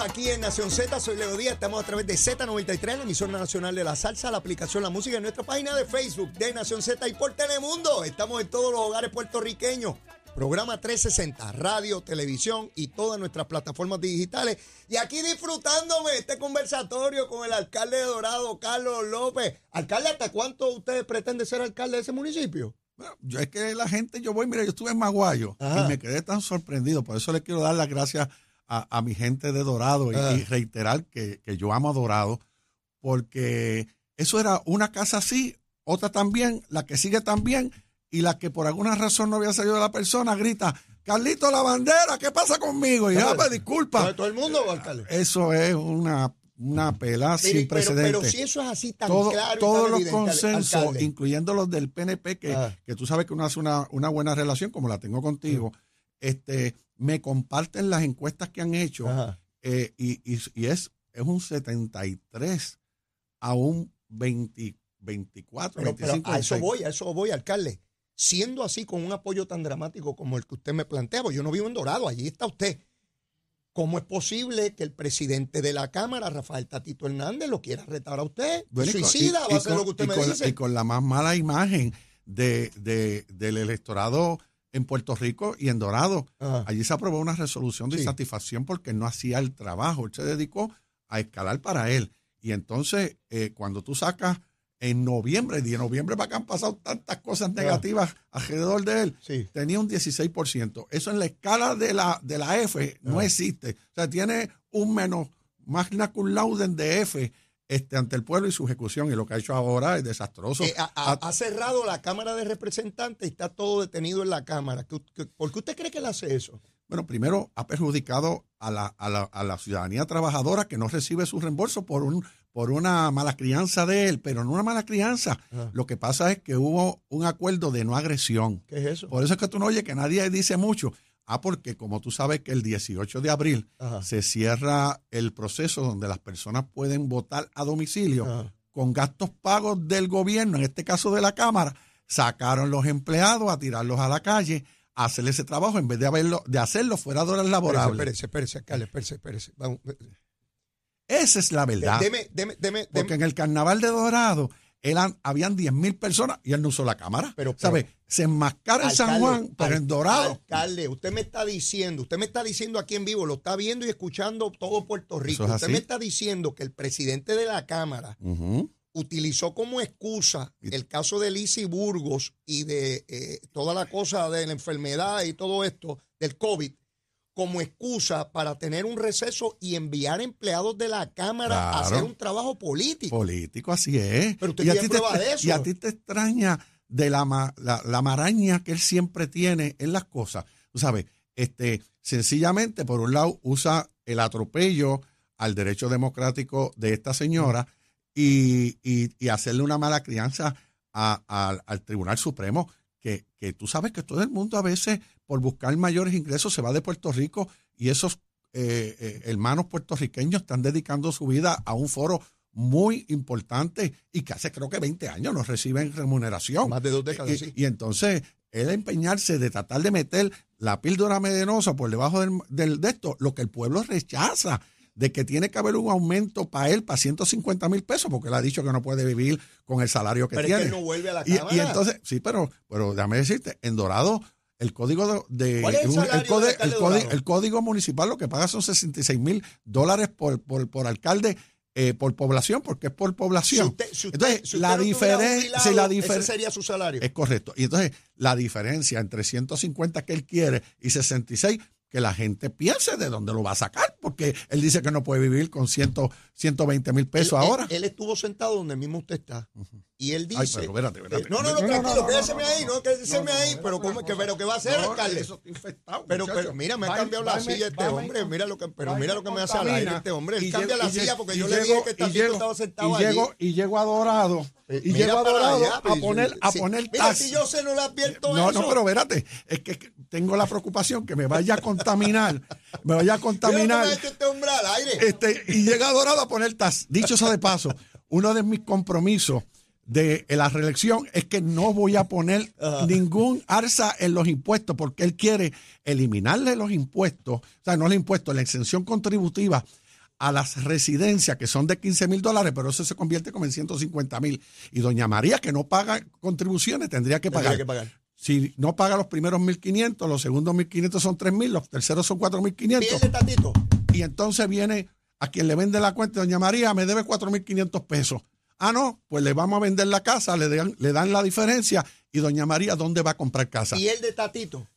aquí en Nación Z, soy Leo Díaz, estamos a través de Z93, la emisora nacional de la salsa, la aplicación La Música en nuestra página de Facebook de Nación Z y por Telemundo. Estamos en todos los hogares puertorriqueños. Programa 360, radio, televisión y todas nuestras plataformas digitales. Y aquí disfrutándome este conversatorio con el alcalde de Dorado, Carlos López. Alcalde, ¿hasta cuánto usted pretende ser alcalde de ese municipio? Bueno, yo es que la gente, yo voy, mira, yo estuve en Maguayo Ajá. y me quedé tan sorprendido. Por eso le quiero dar las gracias a, a mi gente de Dorado y, Ah. y reiterar que, que yo amo a Dorado, porque eso era una casa así, otra también, la que sigue también, y la que por alguna razón no había salido de la persona grita, Carlito la bandera, ¿qué pasa conmigo? Y yo, ah, pues, disculpa. ¿De todo el mundo? Eso es una, una Mire, sin precedentes. pero si eso es así tan Todo- claro todos tan los evidente, consensos, alcalde. incluyendo los del PNP, que, Ah. que tú sabes que uno hace una, una buena relación, como la tengo contigo, este, me comparten las encuestas que han hecho eh, y, y- y es, es un 73 a un 20, 24, Pero, pero 25. a eso 26. voy, a eso voy, alcalde. Siendo así, con un apoyo tan dramático como el que usted me plantea, yo no vivo en Dorado, allí está usted. ¿Cómo es posible que el presidente de la Cámara, Rafael Tatito Hernández, lo quiera retar a usted? Bueno, Suicida, y- va a con- lo que usted me con dice. y con la más mala imagen de, de- del electorado en Puerto Rico y en Dorado. Ajá. Allí se aprobó una resolución de Sí. insatisfacción porque no hacía el trabajo. Él se dedicó a escalar para él. Y entonces, eh, cuando tú sacas en noviembre, en noviembre para que han pasado tantas cosas negativas alrededor de él, Sí. tenía un 16%. Eso en la escala de la, de la F no Ah. existe. O sea, tiene un menos magna cum laude de F este, ante el pueblo y su ejecución. Y lo que ha hecho ahora es desastroso. Eh, ha, ha- cerrado la Cámara de Representantes y está todo detenido en la Cámara. ¿Qué- qué- ¿Por qué usted cree que él hace eso? Bueno, primero ha perjudicado a la, a la- a la ciudadanía trabajadora que no recibe su reembolso por un por una mala crianza de él, pero no una mala crianza. Ajá. Lo que pasa es que hubo un acuerdo de no agresión. ¿Qué es eso? Por eso es que tú no oyes que nadie dice mucho. Ah, porque como tú sabes que el 18 de abril Ajá. se cierra el proceso donde las personas pueden votar a domicilio Ajá. con gastos pagos del gobierno, en este caso de la Cámara, sacaron los empleados a tirarlos a la calle, a hacer ese trabajo en vez de, haberlo, de hacerlo fuera de horas laborables. Espérese, espérese, alcalde, espérese, espérese. Vamos, Esa es la verdad. Deme, deme, deme, Porque en el carnaval de Dorado eran, habían 10 mil personas y él no usó la cámara. Pero- ¿Sabes? Se enmascara en San Juan, pero en Dorado. Alcalde, usted me está diciendo, usted me está diciendo aquí en vivo, lo está viendo y escuchando todo Puerto Rico. es usted me está diciendo que el presidente de la Cámara utilizó como excusa el caso de Lisi Burgos y de eh, toda la cosa de la enfermedad y todo esto del COVID como excusa para tener un receso y enviar empleados de la Cámara a hacer un trabajo político. Político, así es. Pero usted y, a ti te, prueba de eso. y a ti te extraña de la, la, la maraña que él siempre tiene en las cosas. Tú sabes, este, sencillamente, por un lado, usa el atropello al derecho democrático de esta señora y, y- y hacerle una mala crianza a- a- al Tribunal Supremo, que, que tú sabes que todo el mundo a veces, por buscar mayores ingresos, se va de Puerto Rico y esos eh, eh, hermanos puertorriqueños están dedicando su vida a un foro muy importante y que hace creo que 20 años no reciben remuneración. Más de dos décadas, Y, sí. y entonces, él empeñarse de tratar de meter la píldora medenosa por debajo del, del- de esto, lo que el pueblo rechaza, de que tiene que haber un aumento para él para 150 mil pesos, porque él ha dicho que no puede vivir con el salario que Pero es que él no vuelve a la Y- y, entonces, sí, pero, pero déjame decirte, en Dorado, el código de, de- ¿Cuál es el un- código- el código- Dorado? el código municipal lo que paga son 66 mil dólares por, por, por alcalde eh, por población, porque es por Si población. usted, si usted- entonces, si la no diferencia, jubilado, la diferencia sería su salario. es correcto. Y entonces, la diferencia entre 150 que él quiere y 66, que la gente piense de dónde lo va a sacar, porque él dice que no puede vivir con ciento, 120 mil pesos Él- él- ahora. Él, estuvo sentado donde mismo usted está. Y él dice. Ay, pero espérate, espérate. Eh, no, no, no, tranquilo, quédeseme no, ahí, no, no, quédeseme ahí. no, pero, no, ¿cómo, que, pero ¿qué va a hacer, No, alcalde? eso está infectado, Pero, pero mira, me ha cambiado la silla este hombre. Mira lo que, pero mira lo que me hace al aire este hombre. Él cambia la silla porque yo le dije que llego- estaba sentado llego, y llego a Dorado. Eh, Y mira llego a Dorado allá, a pues, poner, a sí. poner Mira, si yo se no le advierto No, eso. no, pero espérate, es que tengo la preocupación que me vaya a contaminar, me vaya a contaminar. este hombre al aire. Este, y llega Dorado a poner tas. Dicho sea de paso, uno de mis compromisos de la reelección es que no voy a poner ningún arsa en los impuestos, porque él quiere eliminarle los impuestos, o sea, no los impuestos, la exención contributiva a las residencias que son de 15 mil dólares, pero eso se convierte como en 150 mil. Y doña María, que no paga contribuciones, tendría que Tendría pagar. que pagar. Si no paga los primeros 1.500, los segundos 1.500 son 3.000, los terceros son 4.500. Pierde Tatito. Y entonces viene a quien le vende la cuenta, doña María, me debe 4.500 pesos. Ah, no, pues le vamos a vender la casa, le dan, le dan la diferencia y doña María, ¿dónde va a comprar casa? Y el de Tatito.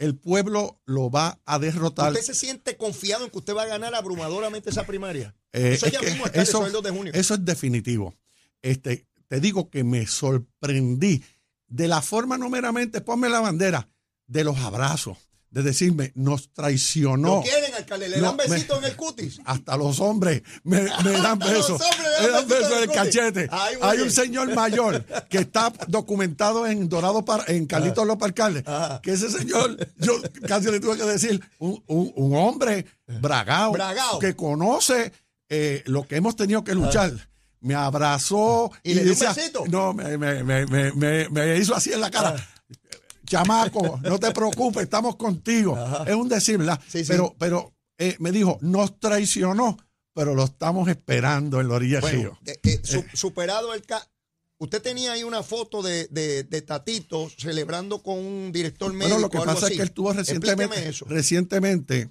El pueblo lo va a derrotar. ¿Usted se siente confiado en que usted va a ganar abrumadoramente esa primaria? Eh, eso es ya mismo está eso, el 2 de junio. eso es definitivo. Este, te digo que me sorprendí de la forma no meramente, ponme la bandera, de los abrazos, de decirme, nos traicionó. ¿Lo quieren, alcalde? ¿Le No, dan besitos me- en el cutis? Hasta los hombres me, me dan besos. Me dan besitos besos en el cachete. Ay, Hay bien. un señor mayor que está documentado en Dorado, Par- en Carlitos López Alcalde, Ajá. que ese señor, yo casi le tuve que decir, un, un- un hombre bragado, Bragao. que conoce eh, lo que hemos tenido que luchar. Me abrazó ¿Y le dio un decía- besito? No, me, me- me- me- me- me hizo así en la cara. Chamaco, no te preocupes, estamos contigo. Es un decir, ¿verdad? Sí, sí. Pero, pero eh, me dijo, nos traicionó, pero lo estamos esperando en la orilla del río. Bueno, eh, eh, su- superado el ca Usted tenía ahí una foto de, de, de Tatito celebrando con un director médico. Bueno, lo que o algo pasa así. es que él estuvo recientemente, eso. recientemente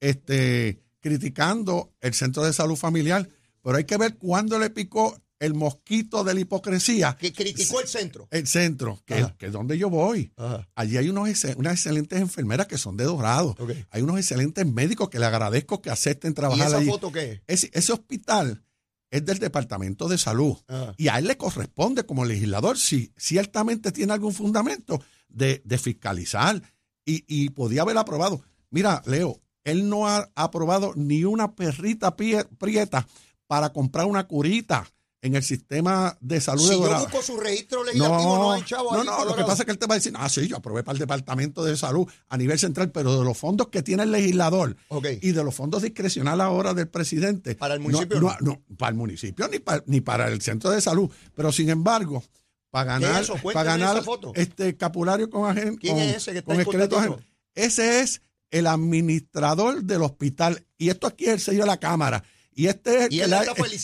este, criticando el centro de salud familiar, pero hay que ver cuándo le picó el mosquito de la hipocresía. Que criticó el centro. El centro, que, es donde yo voy. Ajá. Allí hay unos, unas excelentes enfermeras que son de Dorado. Ok. Hay unos excelentes médicos que le agradezco que acepten ¿Y trabajar esa allí. foto qué es? Ese, ese hospital es del Departamento de Salud. Ajá. Y a él le corresponde como legislador, si ciertamente tiene algún fundamento, de, de fiscalizar. Y, y podía haber aprobado. Mira, Leo, él no ha aprobado ni una perrita prieta para comprar una curita en el sistema de salud Si de yo Dorado. busco su registro legislativo, no, hay chavo no, no, en lo que pasa es que él te va a decir, ah, sí, yo aprobé para el Departamento de Salud a nivel central, pero de los fondos que tiene el legislador Ok. y de los fondos discrecionales ahora del presidente. ¿Para el no- municipio No, no? no, para el municipio ni para, ni para el centro de salud. Pero sin embargo, para ¿Qué es ganar, eso? para ganar este escapulario con agen- ¿Quién con- es ese que está con esqueleto agen- Ese es el administrador del hospital. Y esto aquí es el sello de la Cámara. Y este es el Y que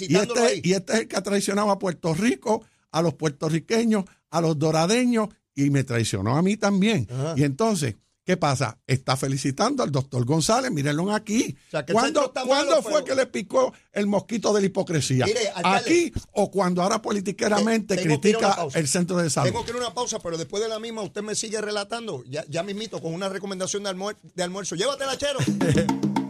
y este- y este es el que ha traicionado a Puerto Rico, a los puertorriqueños, a los doradeños y me traicionó a mí también. Ajá. Y entonces, ¿qué pasa? Está felicitando al doctor González, mírenlo aquí. O sea, ¿Cuándo, está ¿cuándo malo, fue pero- que le picó el mosquito de la hipocresía? Mire. ¿Aquí o cuando ahora politiqueramente tengo critica el centro de salud? Tengo que ir a una pausa, pero después de la misma usted me sigue relatando. Ya, ya mismito con una recomendación de, almuer- de almuerzo. Llévatela, chero.